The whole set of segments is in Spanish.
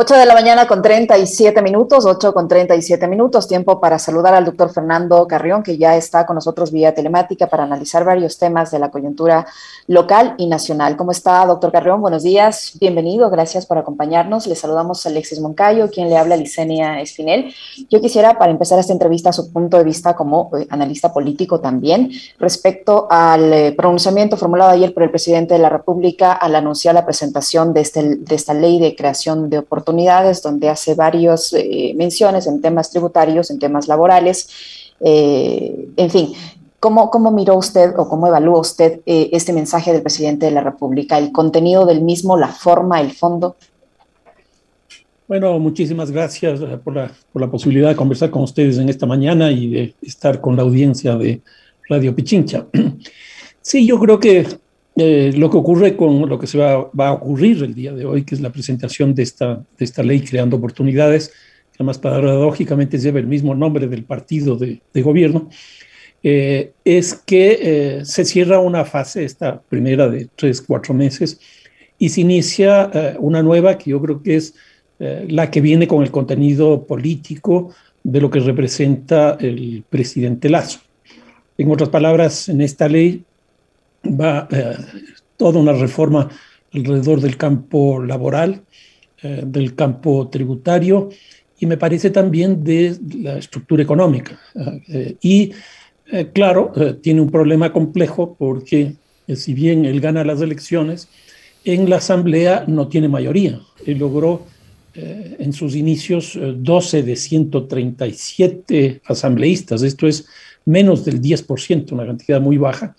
8 de la mañana con 37 minutos, 8 con 37 minutos, tiempo para saludar al doctor Fernando Carrión, que ya está con nosotros vía telemática para analizar varios temas de la coyuntura local y nacional. ¿Cómo está, doctor Carrión? Buenos días, bienvenido, gracias por acompañarnos. Le saludamos a Alexis Moncayo, quien le habla Licenia Espinel. Yo quisiera, para empezar esta entrevista, su punto de vista como eh, analista político también, respecto al eh, pronunciamiento formulado ayer por el presidente de la República al anunciar la presentación de, este, de esta ley de creación de oportunidades oportunidades, donde hace varias eh, menciones en temas tributarios, en temas laborales, eh, en fin. ¿Cómo, ¿Cómo, miró usted o cómo evalúa usted eh, este mensaje del presidente de la República? ¿El contenido del mismo, la forma, el fondo? Bueno, muchísimas gracias por la, por la, posibilidad de conversar con ustedes en esta mañana y de estar con la audiencia de Radio Pichincha. Sí, yo creo que eh, lo que ocurre con lo que se va, va, a ocurrir el día de hoy, que es la presentación de esta, de esta ley creando oportunidades, que además paradójicamente lleva el mismo nombre del partido de, de gobierno, eh, es que eh, se cierra una fase, esta primera de tres, cuatro meses, y se inicia eh, una nueva que yo creo que es eh, la que viene con el contenido político de lo que representa el presidente Lazo. En otras palabras, en esta ley va eh, toda una reforma alrededor del campo laboral, eh, del campo tributario y me parece también de la estructura económica. Eh, y claro, tiene un problema complejo porque si bien él gana las elecciones, en la Asamblea no tiene mayoría. Él logró en sus inicios 12 de 137 asambleístas, esto es menos del 10%, una cantidad muy baja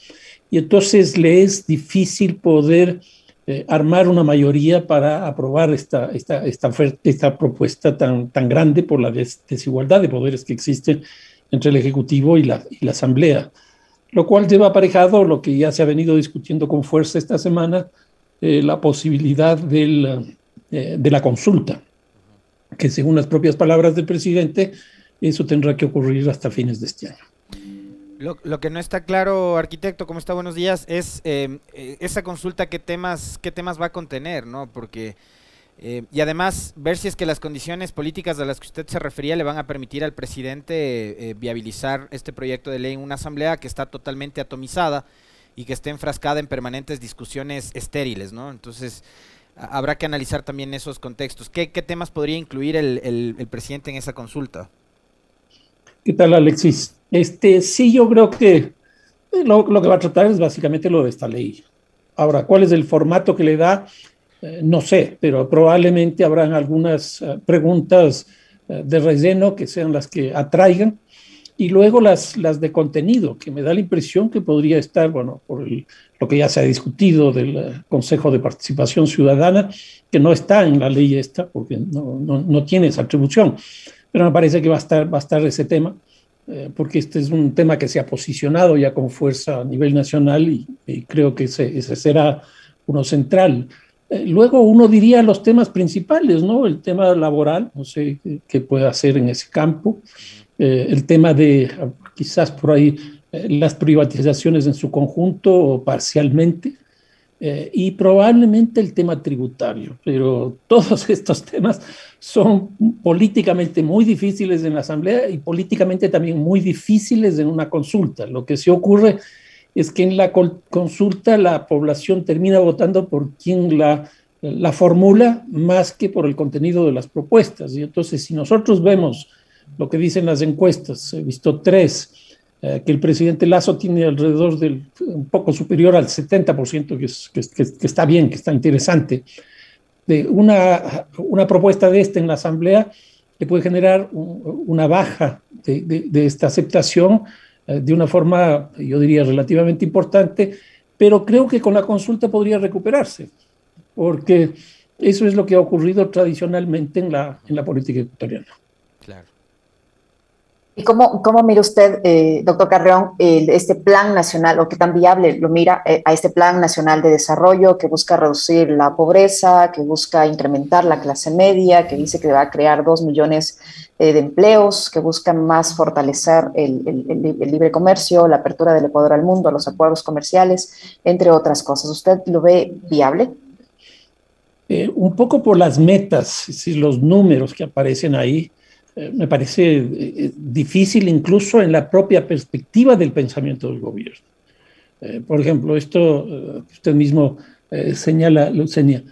y entonces le es difícil poder eh, armar una mayoría para aprobar esta, esta, esta, esta propuesta tan, tan grande por la desigualdad de poderes que existe entre el Ejecutivo y la, y la Asamblea, lo cual lleva aparejado lo que ya se ha venido discutiendo con fuerza esta semana, eh, la posibilidad del, eh, de la consulta, que según las propias palabras del presidente, eso tendrá que ocurrir hasta fines de este año. Lo, que no está claro, arquitecto, ¿cómo está? Buenos días. Es eh, eh, esa consulta, ¿qué temas, qué temas va a contener? ¿no? Porque, eh, y además, ver si es que las condiciones políticas a las que usted se refería le van a permitir al presidente eh, viabilizar este proyecto de ley en una asamblea que está totalmente atomizada y que esté enfrascada en permanentes discusiones estériles, ¿no? Entonces, habrá que analizar también esos contextos. ¿Qué, qué temas podría incluir el, el, el presidente en esa consulta? ¿Qué tal, Alexis? Este, sí, yo creo que lo, lo, que va a tratar es básicamente lo de esta ley. Ahora, ¿cuál es el formato que le da? Eh, no sé, pero probablemente habrán algunas uh, preguntas uh, de relleno que sean las que atraigan y luego las, las de contenido, que me da la impresión que podría estar, bueno, por el, lo que ya se ha discutido del Consejo de Participación Ciudadana, que no está en la ley esta, porque no, no, no tiene esa atribución, pero me parece que va a estar, va a estar ese tema eh, porque este es un tema que se ha posicionado ya con fuerza a nivel nacional y, y creo que ese, ese, será uno central. Eh, luego uno diría los temas principales, ¿no? El tema laboral, no sé qué puede hacer en ese campo, eh, el tema de quizás por ahí eh, las privatizaciones en su conjunto o parcialmente, eh, y probablemente el tema tributario, pero todos estos temas son políticamente muy difíciles en la Asamblea y políticamente también muy difíciles en una consulta. Lo que se ocurre es que en la consulta la población termina votando por quien la, la formula más que por el contenido de las propuestas. Y entonces, si nosotros vemos lo que dicen las encuestas, he visto tres, eh, que el presidente Lazo tiene alrededor del un poco superior al 70%, que, es, que, que, que, está bien, que está interesante. De una, una propuesta de esta en la Asamblea le puede generar un, una baja de, de, de esta aceptación eh, de una forma, yo diría, relativamente importante, pero creo que con la consulta podría recuperarse, porque eso es lo que ha ocurrido tradicionalmente en la, en la política ecuatoriana. Claro. ¿Y cómo, cómo mira usted, eh, doctor Carreón, eh, este plan nacional, o qué tan viable lo mira eh, a este plan nacional de desarrollo que busca reducir la pobreza, que busca incrementar la clase media, que dice que va a crear dos millones eh, de empleos, que busca más fortalecer el, libre comercio, la apertura del Ecuador al mundo, los acuerdos comerciales, entre otras cosas? ¿Usted lo ve viable? un poco por las metas, si los números que aparecen ahí, me parece difícil incluso en la propia perspectiva del pensamiento del gobierno. por ejemplo, esto usted mismo señala, Lucenia,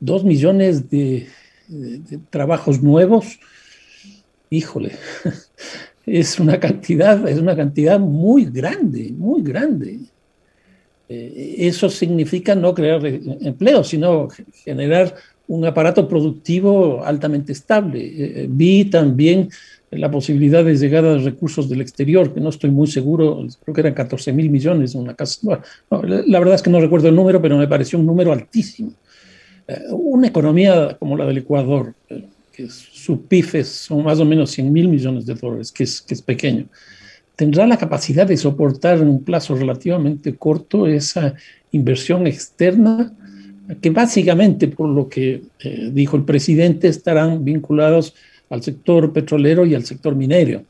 dos millones de, de trabajos nuevos, híjole, es una cantidad, es una cantidad muy grande, muy grande. Eh, eso significa no crear empleo, sino generar un aparato productivo altamente estable. Eh, vi también la posibilidad de llegar a recursos del exterior, que no estoy muy seguro, creo que eran 14 mil millones en una casa. la verdad es que no recuerdo el número, pero me pareció un número altísimo. Eh, una economía como la del Ecuador, que su PIB son más o menos 100 mil millones de dólares, que es, que es pequeño, tendrá la capacidad de soportar en un plazo relativamente corto esa inversión externa, que básicamente, por lo que eh, dijo el presidente, estarán vinculados al sector petrolero y al sector minero,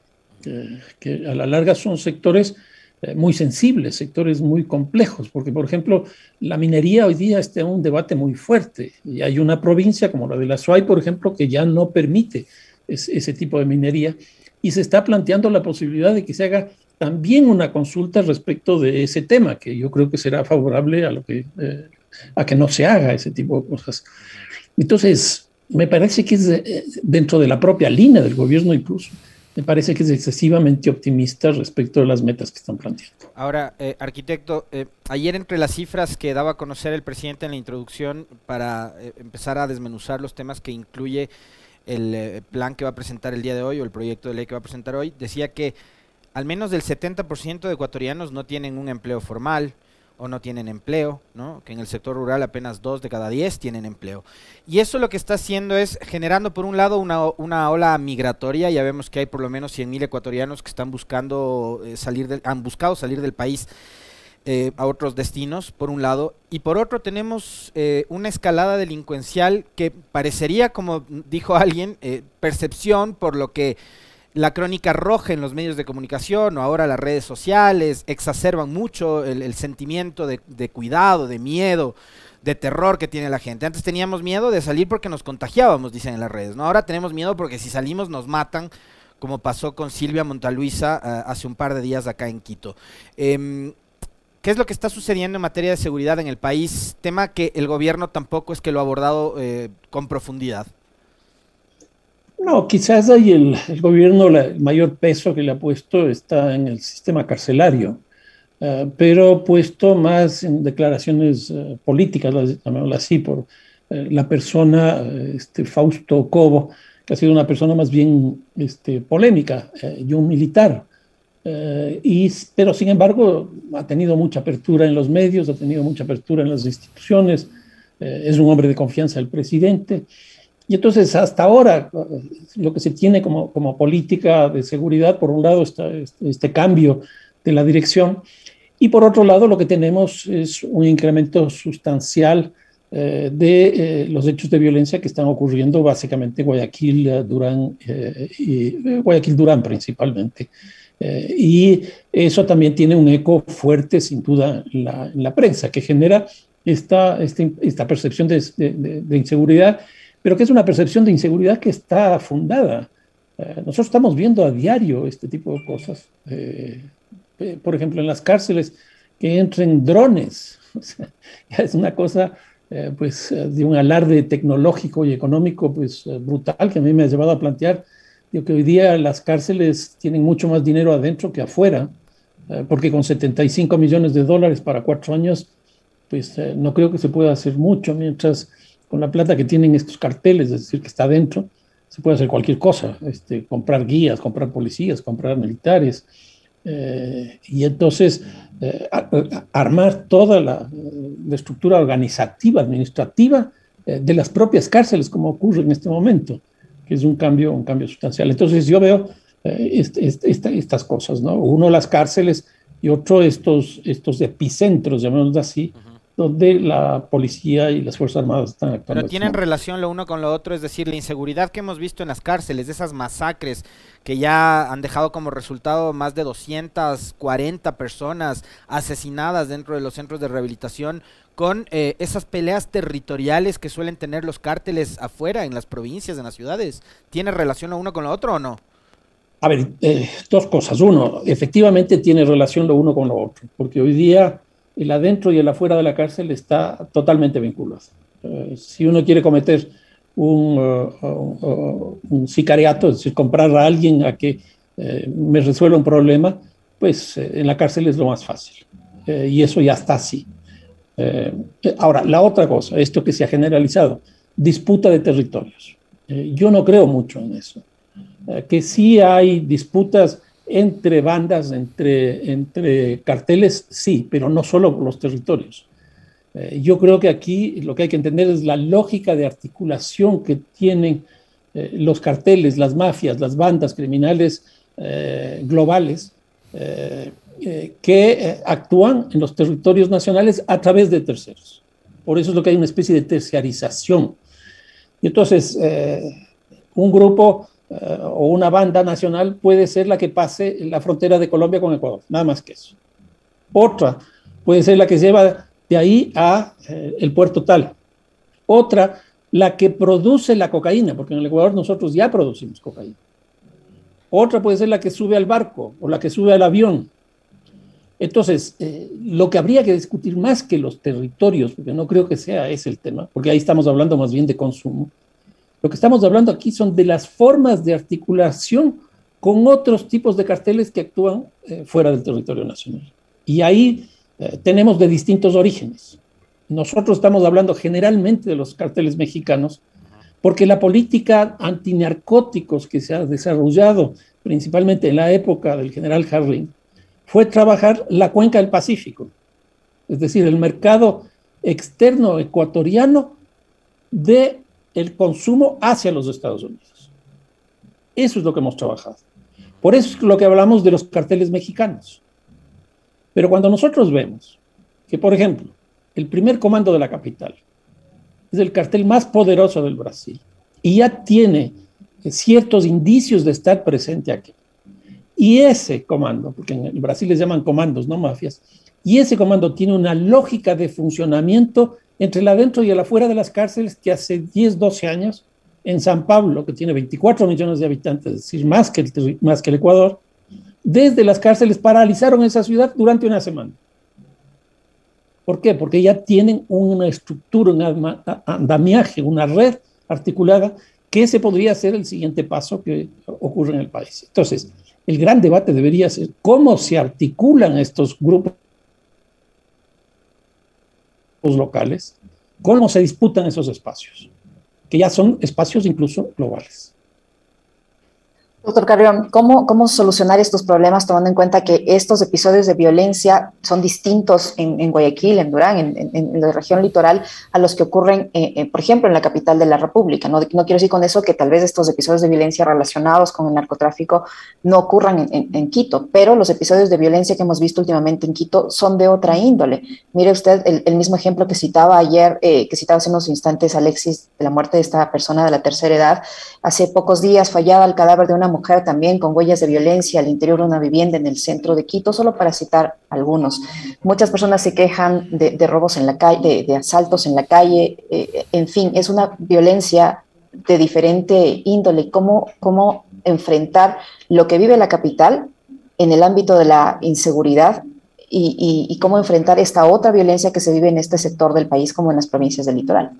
que a la larga son sectores eh, muy sensibles, sectores muy complejos, porque por ejemplo la minería hoy día está en un debate muy fuerte y hay una provincia como la de la Suay, por ejemplo, que ya no permite ese tipo de minería y se está planteando la posibilidad de que se haga también una consulta respecto de ese tema, que yo creo que será favorable a, lo que, eh, a que no se haga ese tipo de cosas. Entonces, me parece que es eh, dentro de la propia línea del gobierno incluso me parece que es excesivamente optimista respecto a las metas que están planteando. Ahora, eh, arquitecto, eh, ayer entre las cifras que daba a conocer el presidente en la introducción para eh, empezar a desmenuzar los temas que incluye el plan que va a presentar el día de hoy o el proyecto de ley que va a presentar hoy, decía que al menos del 70% de ecuatorianos no tienen un empleo formal, o no tienen empleo, ¿no? que en el sector rural apenas dos de cada diez tienen empleo. Y eso lo que está haciendo es generando, por un lado, una, una ola migratoria. Ya vemos que hay por lo menos 100.000 ecuatorianos que están buscando eh, salir del, han buscado salir del país eh, a otros destinos, por un lado. Y por otro, tenemos eh, una escalada delincuencial que parecería, como dijo alguien, percepción por lo que la crónica roja en los medios de comunicación o ahora las redes sociales exacerban mucho el, sentimiento de, cuidado, de miedo, de terror que tiene la gente. Antes teníamos miedo de salir porque nos contagiábamos, dicen en las redes. ¿no? Ahora tenemos miedo porque si salimos nos matan, como pasó con Silvia Montaluisa eh, hace un par de días acá en Quito. Em, ¿Qué es lo que está sucediendo en materia de seguridad en el país? Tema que el gobierno tampoco es que lo ha abordado eh, con profundidad. No, quizás ahí el, gobierno, el mayor peso que le ha puesto está en el sistema carcelario, eh, pero puesto más en declaraciones uh, políticas, así, por eh, la persona, este, Fausto Cobo, que ha sido una persona más bien este, polémica y un militar. y, pero sin embargo ha tenido mucha apertura en los medios, ha tenido mucha apertura en las instituciones, es un hombre de confianza del presidente. Y entonces, hasta ahora, lo que se tiene como, como política de seguridad, por un lado, está este, este, cambio de la dirección, y por otro lado, lo que tenemos es un incremento sustancial eh, de eh, los hechos de violencia que están ocurriendo básicamente en Guayaquil, eh, Durán, y Guayaquil, Durán principalmente. y eso también tiene un eco fuerte, sin duda, en la, en la prensa, que genera esta, esta, esta percepción de, de, de inseguridad pero que es una percepción de inseguridad que está fundada. Eh, nosotros estamos viendo a diario este tipo de cosas. Eh, eh, por ejemplo, en las cárceles que entren drones. es una cosa pues, de un alarde tecnológico y económico pues, brutal que a mí me ha llevado a plantear digo, que hoy día las cárceles tienen mucho más dinero adentro que afuera, porque con 75 millones de dólares para cuatro años, pues no creo que se pueda hacer mucho, mientras con la plata que tienen estos carteles, es decir, que está dentro, se puede hacer cualquier cosa, este, comprar guías, comprar policías, comprar militares, eh, y entonces eh, armar toda la, estructura organizativa, administrativa eh, de las propias cárceles, como ocurre en este momento, que es un cambio, un cambio sustancial. Entonces yo veo estas cosas, ¿no? Uno las cárceles y otro estos, estos epicentros, llamémoslo así, donde la policía y las Fuerzas Armadas están actuando. Pero tienen relación lo uno con lo otro, es decir, la inseguridad que hemos visto en las cárceles, de esas masacres que ya han dejado como resultado más de 240 personas asesinadas dentro de los centros de rehabilitación, con eh, esas peleas territoriales que suelen tener los cárteles afuera, en las provincias, en las ciudades. ¿Tiene relación lo uno con lo otro o no? A ver, eh, dos cosas. Uno, efectivamente tiene relación lo uno con lo otro, porque hoy día el adentro y el afuera de la cárcel está totalmente vinculado. Eh, si uno quiere cometer un, uh, uh, un, sicariato, es decir, comprar a alguien a que eh, me resuelva un problema, pues eh, en la cárcel es lo más fácil. y eso ya está así. ahora, la otra cosa, esto que se ha generalizado, disputa de territorios. yo no creo mucho en eso. que sí hay disputas entre bandas, entre, entre carteles, sí, pero no solo por los territorios. Eh, yo creo que aquí lo que hay que entender es la lógica de articulación que tienen eh, los carteles, las mafias, las bandas criminales eh, globales que actúan en los territorios nacionales a través de terceros. Por eso es lo que hay una especie de terciarización. Y entonces, un grupo eh, o una banda nacional puede ser la que pase la frontera de Colombia con Ecuador, nada más que eso. Otra puede ser la que lleva de ahí a eh, el puerto tal. Otra, la que produce la cocaína, porque en el Ecuador nosotros ya producimos cocaína. Otra puede ser la que sube al barco o la que sube al avión. Entonces, eh, lo que habría que discutir más que los territorios, porque no creo que sea ese el tema, porque ahí estamos hablando más bien de consumo, lo que estamos hablando aquí son de las formas de articulación con otros tipos de carteles que actúan eh, fuera del territorio nacional. Y ahí eh, tenemos de distintos orígenes. Nosotros estamos hablando generalmente de los carteles mexicanos, porque la política antinarcóticos que se ha desarrollado principalmente en la época del general Harring fue trabajar la cuenca del Pacífico, es decir, el mercado externo ecuatoriano de el consumo hacia los Estados Unidos. Eso es lo que hemos trabajado. Por eso es lo que hablamos de los carteles mexicanos. Pero cuando nosotros vemos que, por ejemplo, el primer comando de la capital es el cartel más poderoso del Brasil y ya tiene ciertos indicios de estar presente aquí. Y ese comando, porque en Brasil les llaman comandos, no mafias, y ese comando tiene una lógica de funcionamiento entre el adentro y el afuera de las cárceles que hace 10, 12 años, en San Pablo, que tiene 24 millones de habitantes, es decir, más que el, más que el Ecuador, desde las cárceles paralizaron esa ciudad durante una semana. ¿Por qué? Porque ya tienen una estructura, un andamiaje, una red articulada, que ese podría ser el siguiente paso que ocurre en el país. Entonces, el gran debate debería ser cómo se articulan estos grupos locales, cómo se disputan esos espacios, que ya son espacios incluso globales. Doctor Carrión, ¿cómo, ¿cómo solucionar estos problemas tomando en cuenta que estos episodios de violencia son distintos en, Guayaquil, en Durán, en, la región litoral, a los que ocurren, eh, eh, por ejemplo, en la capital de la República? No, no quiero decir con eso que tal vez estos episodios de violencia relacionados con el narcotráfico no ocurran en, Quito, pero los episodios de violencia que hemos visto últimamente en Quito son de otra índole. Mire usted el, mismo ejemplo que citaba ayer, eh, que citaba hace unos instantes Alexis, de la muerte de esta persona de la tercera edad. Hace pocos días fallaba el cadáver de una mujer también con huellas de violencia al interior de una vivienda en el centro de Quito, solo para citar algunos. Muchas personas se quejan de, robos en la calle, de, asaltos en la calle, eh, en fin, es una violencia de diferente índole. ¿Cómo, ¿Cómo enfrentar lo que vive la capital en el ámbito de la inseguridad y, cómo enfrentar esta otra violencia que se vive en este sector del país como en las provincias del litoral?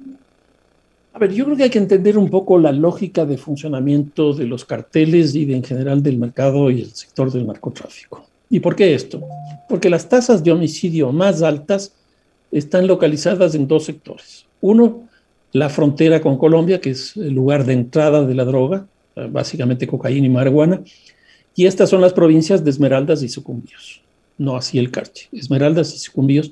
A ver, yo creo que hay que entender un poco la lógica de funcionamiento de los carteles y de, en general del mercado y el sector del narcotráfico. ¿Y por qué esto? Porque las tasas de homicidio más altas están localizadas en dos sectores. Uno, la frontera con Colombia, que es el lugar de entrada de la droga, básicamente cocaína y marihuana, y estas son las provincias de Esmeraldas y Sucumbíos, no así el Carche, Esmeraldas y Sucumbíos,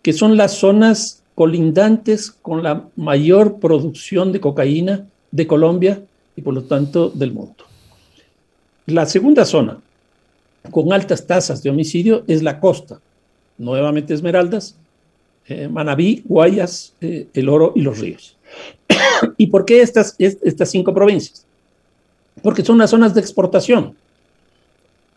que son las zonas colindantes con la mayor producción de cocaína de Colombia y por lo tanto del mundo. La segunda zona con altas tasas de homicidio es la costa, nuevamente Esmeraldas, eh, Manabí, Guayas, eh, El Oro y Los Ríos. ¿Y por qué estas, estas cinco provincias? Porque son las zonas de exportación.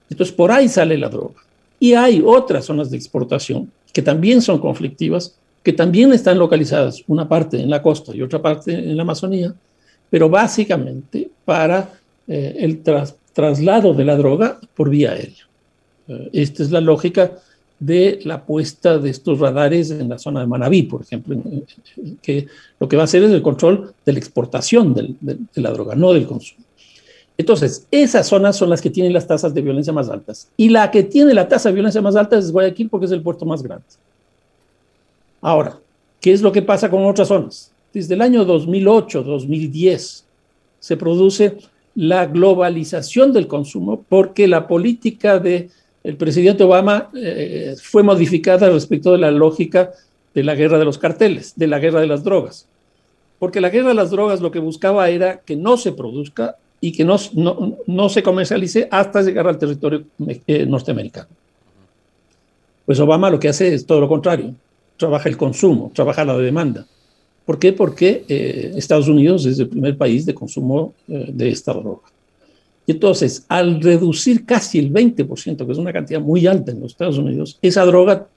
Entonces, por ahí sale la droga. Y hay otras zonas de exportación que también son conflictivas, que también están localizadas, una parte en la costa y otra parte en la Amazonía, pero básicamente para eh, el traslado de la droga por vía aérea. Eh, esta es la lógica de la puesta de estos radares en la zona de Manabí, por ejemplo, que lo que va a hacer es el control de la exportación de la droga, no del consumo. Entonces, esas zonas son las que tienen las tasas de violencia más altas. Y la que tiene la tasa de violencia más alta es Guayaquil porque es el puerto más grande. Ahora, ¿qué es lo que pasa con otras zonas? Desde el año 2008, 2010, se produce la globalización del consumo porque la política del presidente Obama eh, fue modificada respecto de la lógica de la guerra de los carteles, de la guerra de las drogas. Porque la guerra de las drogas lo que buscaba era que no se produzca y que no, no, se comercialice hasta llegar al territorio eh, norteamericano. Pues Obama lo que hace es todo lo contrario, trabaja el consumo, trabaja la demanda. ¿Por qué? Porque eh, Estados Unidos es el primer país de consumo eh, de esta droga. Y entonces, al reducir casi el 20%, que es una cantidad muy alta en los Estados Unidos, esa droga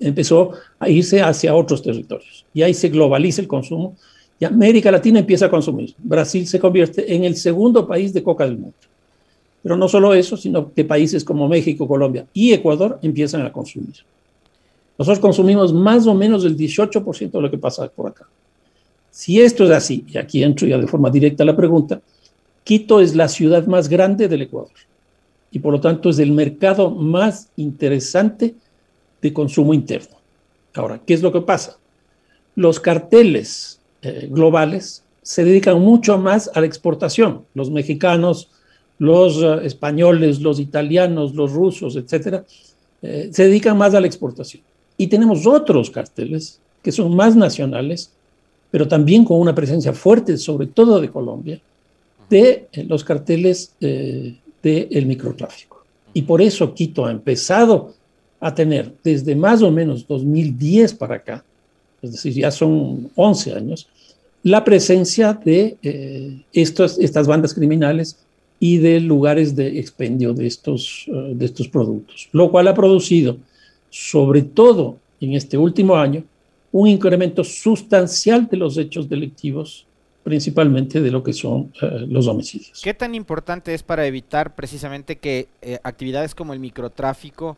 empezó a irse hacia otros territorios. Y ahí se globaliza el consumo y América Latina empieza a consumir. Brasil se convierte en el segundo país de coca del mundo. Pero no solo eso, sino que países como México, Colombia y Ecuador empiezan a consumir. Nosotros consumimos más o menos el 18% de lo que pasa por acá. Si esto es así, y aquí entro ya de forma directa la pregunta, Quito es la ciudad más grande del Ecuador y por lo tanto es el mercado más interesante de consumo interno. Ahora, ¿qué es lo que pasa? Los carteles eh, globales se dedican mucho más a la exportación. Los mexicanos, los eh, españoles, los italianos, los rusos, etcétera, eh, se dedican más a la exportación. Y tenemos otros carteles que son más nacionales, pero también con una presencia fuerte, sobre todo de Colombia, de los carteles del microtráfico. Y por eso Quito ha empezado a tener desde más o menos 2010 para acá es decir, ya son 11 años, la presencia de eh, estas bandas criminales y de lugares de expendio de estos, eh, de estos productos, lo cual ha producido, sobre todo en este último año, un incremento sustancial de los hechos delictivos, principalmente de lo que son eh, los homicidios. ¿Qué tan importante es para evitar precisamente que actividades como el microtráfico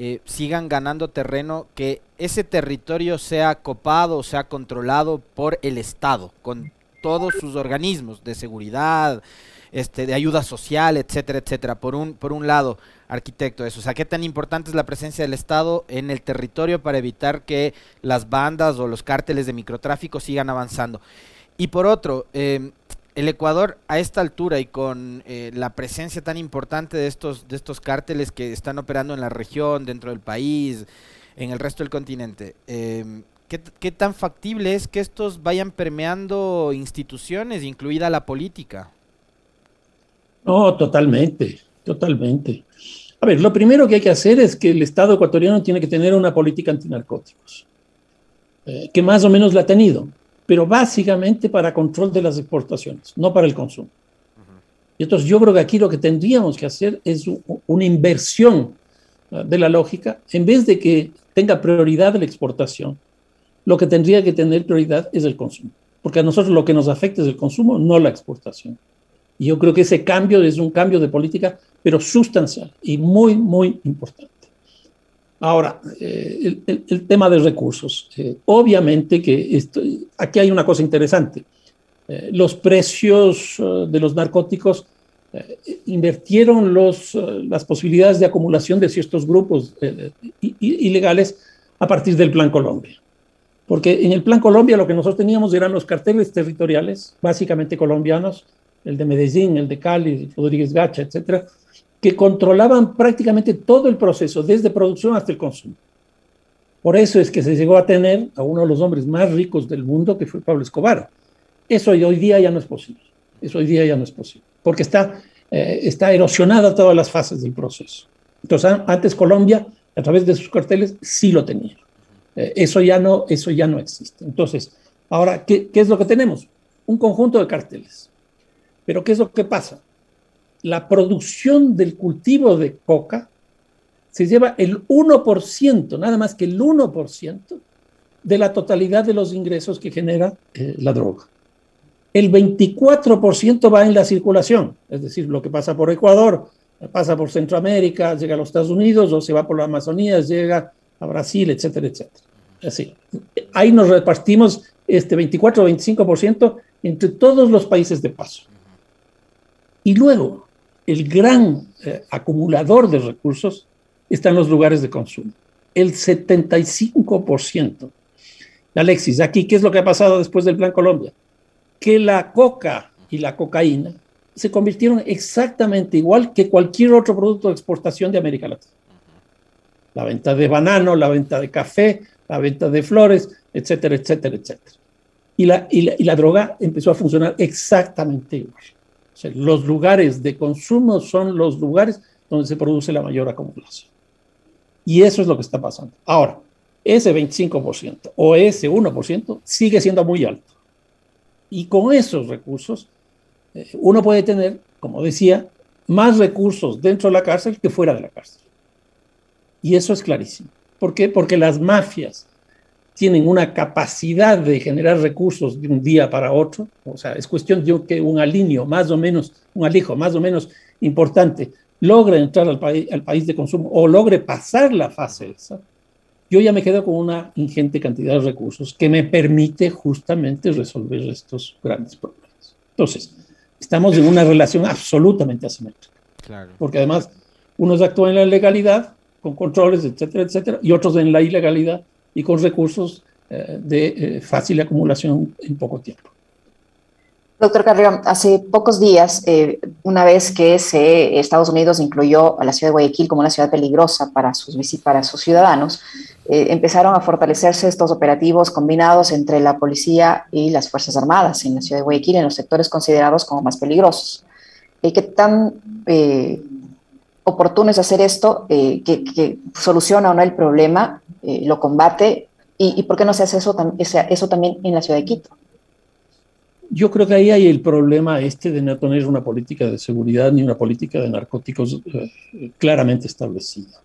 eh, sigan ganando terreno, que ese territorio sea copado, sea controlado por el Estado, con todos sus organismos de seguridad, este, de ayuda social, etcétera, etcétera. Por un, por un lado, arquitecto, eso. O sea, ¿qué tan importante es la presencia del Estado en el territorio para evitar que las bandas o los cárteles de microtráfico sigan avanzando? Y por otro, eh, el Ecuador a esta altura y con eh, la presencia tan importante de estos, de estos cárteles que están operando en la región, dentro del país, en el resto del continente, em, ¿qué, tan factible es que estos vayan permeando instituciones, incluida la política? No, totalmente, totalmente. A ver, lo primero que hay que hacer es que el Estado ecuatoriano tiene que tener una política antinarcóticos, eh, que más o menos la ha tenido pero básicamente para control de las exportaciones, no para el consumo. Y entonces yo creo que aquí lo que tendríamos que hacer es una inversión ah, de la lógica, en vez de que tenga prioridad la exportación, lo que tendría que tener prioridad es el consumo, porque a nosotros lo que nos afecta es el consumo, no la exportación. Y yo creo que ese cambio es un cambio de política, pero sustancial y muy, muy importante. Ahora, eh, el, tema de recursos. Eh, obviamente que aquí hay una cosa interesante. Eh, los precios de los narcóticos invirtieron las posibilidades de acumulación de ciertos grupos ilegales a partir del Plan Colombia. Porque en el Plan Colombia lo que nosotros teníamos eran los carteles territoriales, básicamente colombianos, el de Medellín, el de Cali, Rodríguez Gacha, etcétera, que controlaban prácticamente todo el proceso, desde producción hasta el consumo. Por eso es que se llegó a tener a uno de los hombres más ricos del mundo, que fue Pablo Escobar. Eso hoy día ya no es posible. Eso hoy día ya no es posible, porque está, eh, está erosionada todas las fases del proceso. Entonces, antes Colombia, a través de sus carteles, sí lo tenía. Eh, eso, ya no, eso ya no existe. Entonces, ahora, ¿qué, ¿qué es lo que tenemos? Un conjunto de carteles. Pero ¿qué es lo que pasa? La producción del cultivo de coca se lleva el 1%, nada más que el 1% de la totalidad de los ingresos que genera eh, la droga. El 24% va en la circulación, es decir, lo que pasa por Ecuador, pasa por Centroamérica, llega a los Estados Unidos, o se va por la Amazonía, llega a Brasil, etcétera, etcétera. Así. Ahí nos repartimos este 24 o 25% entre todos los países de paso. Y luego, el gran eh, acumulador de recursos está en los lugares de consumo. El 75%. Alexis, aquí, ¿qué es lo que ha pasado después del Plan Colombia? Que la coca y la cocaína se convirtieron exactamente igual que cualquier otro producto de exportación de América Latina. La venta de banano, la venta de café, la venta de flores, etcétera, etcétera, etcétera. Y la, y la, droga empezó a funcionar exactamente igual. los lugares de consumo son los lugares donde se produce la mayor acumulación. Y eso es lo que está pasando. Ahora, ese 25% o ese 1% sigue siendo muy alto. Y con esos recursos, eh, uno puede tener, como decía, más recursos dentro de la cárcel que fuera de la cárcel. Y eso es clarísimo. ¿Por qué? Porque las mafias tienen una capacidad de generar recursos de un día para otro. O sea, es cuestión de que un alineo más o menos, un alijo más o menos importante logre entrar al, país, al país de consumo o logre pasar la fase esa, yo ya me quedo con una ingente cantidad de recursos que me permite justamente resolver estos grandes problemas. Entonces, estamos en una relación absolutamente asimétrica. Claro. Porque además, unos actúan en la legalidad, con controles, etcétera, etcétera, y otros en la ilegalidad y con recursos eh, de eh, fácil acumulación en poco tiempo. Doctor Carrión, hace pocos días, eh, una vez que se, Estados Unidos incluyó a la ciudad de Guayaquil como una ciudad peligrosa para sus, para sus ciudadanos, eh, empezaron a fortalecerse estos operativos combinados entre la policía y las Fuerzas Armadas en la ciudad de Guayaquil, en los sectores considerados como más peligrosos. ¿Y ¿Qué tan oportuno es hacer esto? que, soluciona o no el problema? ¿Lo combate? ¿Y, por qué no se hace eso, eso también en la ciudad de Quito? Yo creo que ahí hay el problema este de no tener una política de seguridad ni una política de narcóticos eh, claramente establecida.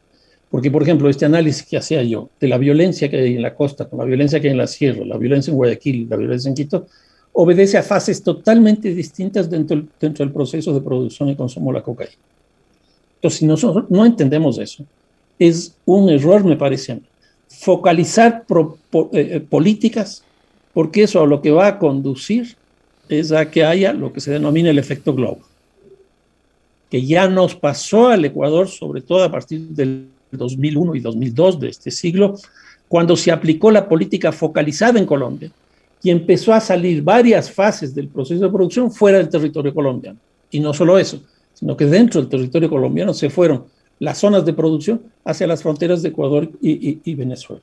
Porque, por ejemplo, este análisis que hacía yo de la violencia que hay en la costa, con la violencia que hay en la sierra, la violencia en Guayaquil, la violencia en Quito, obedece a fases totalmente distintas dentro, dentro del proceso de producción y consumo de la cocaína. Entonces, si nosotros no entendemos eso, es un error, me parece focalizar eh, eh, políticas, porque eso a lo que va a conducir es a que haya lo que se denomina el efecto globo, que ya nos pasó al Ecuador, sobre todo a partir del 2001 y 2002 de este siglo, cuando se aplicó la política focalizada en Colombia y empezó a salir varias fases del proceso de producción fuera del territorio colombiano. Y no solo eso, sino que dentro del territorio colombiano se fueron las zonas de producción hacia las fronteras de Ecuador y, y Venezuela.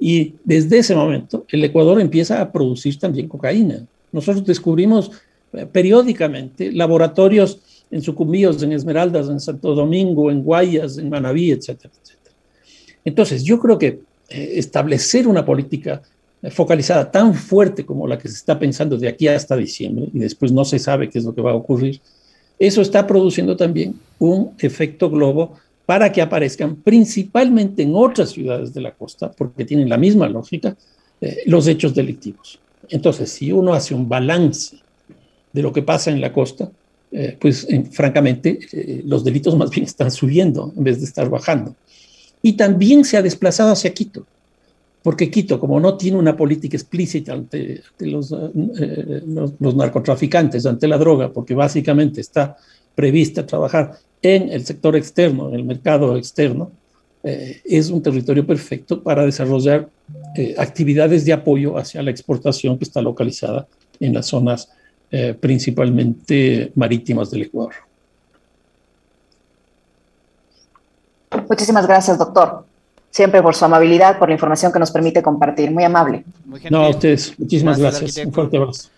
Y desde ese momento el Ecuador empieza a producir también cocaína. Nosotros descubrimos eh, periódicamente laboratorios en Sucumbíos, en Esmeraldas, en Santo Domingo, en Guayas, en Manabí, etcétera, etcétera. Entonces, yo creo que eh, establecer una política eh, focalizada tan fuerte como la que se está pensando de aquí hasta diciembre, y después no se sabe qué es lo que va a ocurrir, eso está produciendo también un efecto globo para que aparezcan principalmente en otras ciudades de la costa, porque tienen la misma lógica, los hechos delictivos. Entonces, si uno hace un balance de lo que pasa en la costa, eh, pues francamente eh, los delitos más bien están subiendo en vez de estar bajando. Y también se ha desplazado hacia Quito, porque Quito, como no tiene una política explícita ante, eh, los, narcotraficantes, ante la droga, porque básicamente está prevista trabajar en el sector externo, en el mercado externo, eh, es un territorio perfecto para desarrollar eh, actividades de apoyo hacia la exportación que está localizada en las zonas principalmente marítimas del Ecuador. Muchísimas gracias, doctor. Siempre por su amabilidad, por la información que nos permite compartir. Muy amable. no, a ustedes. Muchísimas gracias. Un fuerte abrazo.